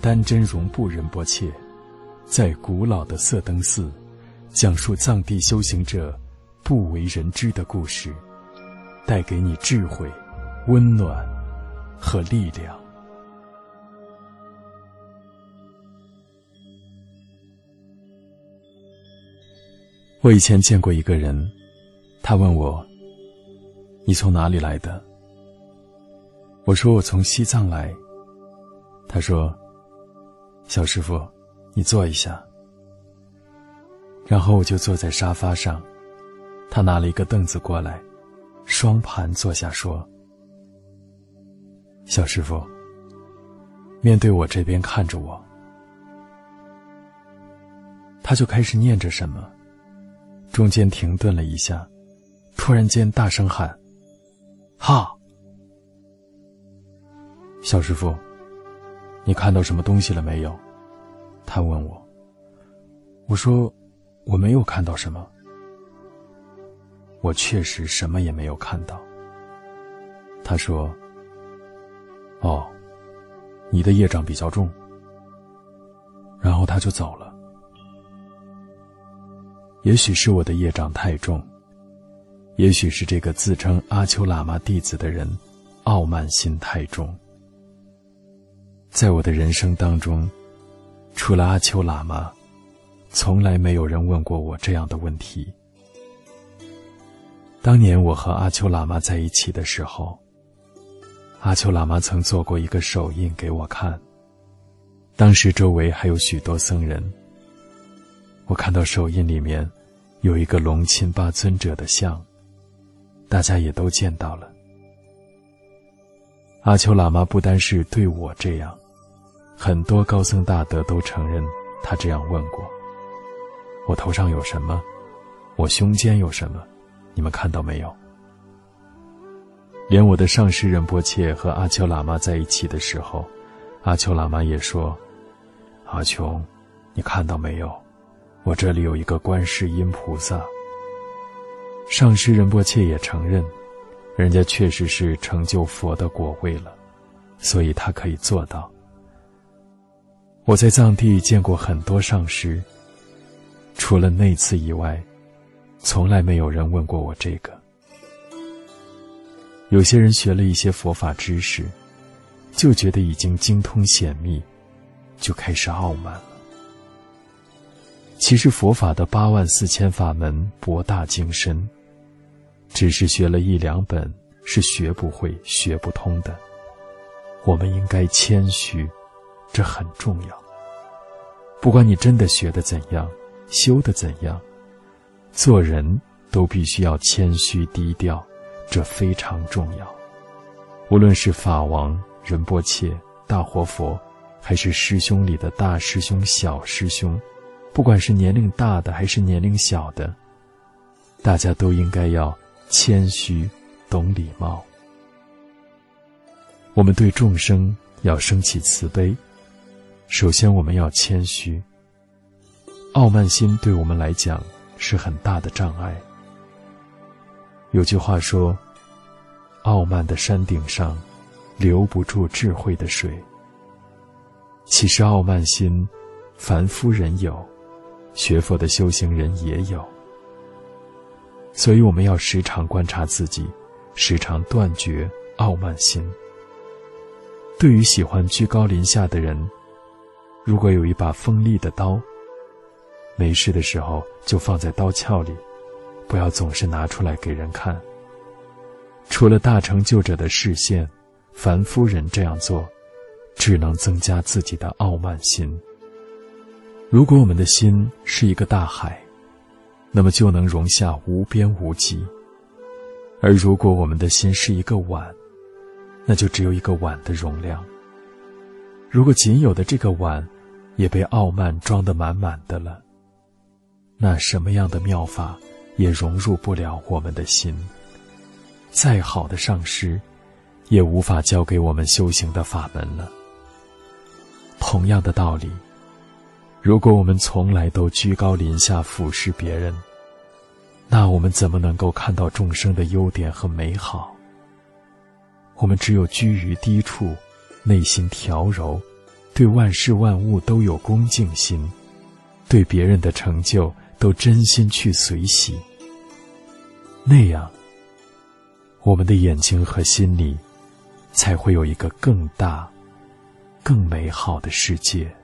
丹真容布仁波切，在古老的色灯寺，讲述藏地修行者不为人知的故事，带给你智慧、温暖和力量。我以前见过一个人，他问我：“你从哪里来的？”我说：“我从西藏来。”他说：“小师傅，你坐一下。”然后我就坐在沙发上，他拿了一个凳子过来，双盘坐下说：“小师傅，面对我这边看着我。”他就开始念着什么。中间停顿了一下，突然间大声喊：“哈！小师傅，你看到什么东西了没有？”他问我。我说：“我没有看到什么。”我确实什么也没有看到。他说：“哦，你的业障比较重。”然后他就走了。也许是我的业障太重，也许是这个自称阿丘喇嘛弟子的人傲慢心太重。在我的人生当中，除了阿丘喇嘛，从来没有人问过我这样的问题。当年我和阿丘喇嘛在一起的时候，阿丘喇嘛曾做过一个手印给我看。当时周围还有许多僧人。我看到手印里面有一个龙钦巴尊者的像，大家也都见到了。阿丘喇嘛不单是对我这样，很多高僧大德都承认他这样问过：“我头上有什么？我胸间有什么？你们看到没有？”连我的上师仁波切和阿丘喇嘛在一起的时候，阿丘喇嘛也说：“阿琼，你看到没有？”我这里有一个观世音菩萨。上师仁波切也承认，人家确实是成就佛的果位了，所以他可以做到。我在藏地见过很多上师，除了那次以外，从来没有人问过我这个。有些人学了一些佛法知识，就觉得已经精通显密，就开始傲慢了。其实佛法的八万四千法门博大精深，只是学了一两本是学不会、学不通的。我们应该谦虚，这很重要。不管你真的学的怎样，修的怎样，做人都必须要谦虚低调，这非常重要。无论是法王、仁波切、大活佛，还是师兄里的大师兄、小师兄。不管是年龄大的还是年龄小的，大家都应该要谦虚，懂礼貌。我们对众生要升起慈悲，首先我们要谦虚。傲慢心对我们来讲是很大的障碍。有句话说：“傲慢的山顶上，留不住智慧的水。”其实傲慢心，凡夫人有。学佛的修行人也有，所以我们要时常观察自己，时常断绝傲慢心。对于喜欢居高临下的人，如果有一把锋利的刀，没事的时候就放在刀鞘里，不要总是拿出来给人看。除了大成就者的视线，凡夫人这样做，只能增加自己的傲慢心。如果我们的心是一个大海，那么就能容下无边无际；而如果我们的心是一个碗，那就只有一个碗的容量。如果仅有的这个碗也被傲慢装得满满的了，那什么样的妙法也融入不了我们的心。再好的上师，也无法教给我们修行的法门了。同样的道理。如果我们从来都居高临下俯视别人，那我们怎么能够看到众生的优点和美好？我们只有居于低处，内心调柔，对万事万物都有恭敬心，对别人的成就都真心去随喜。那样，我们的眼睛和心里才会有一个更大、更美好的世界。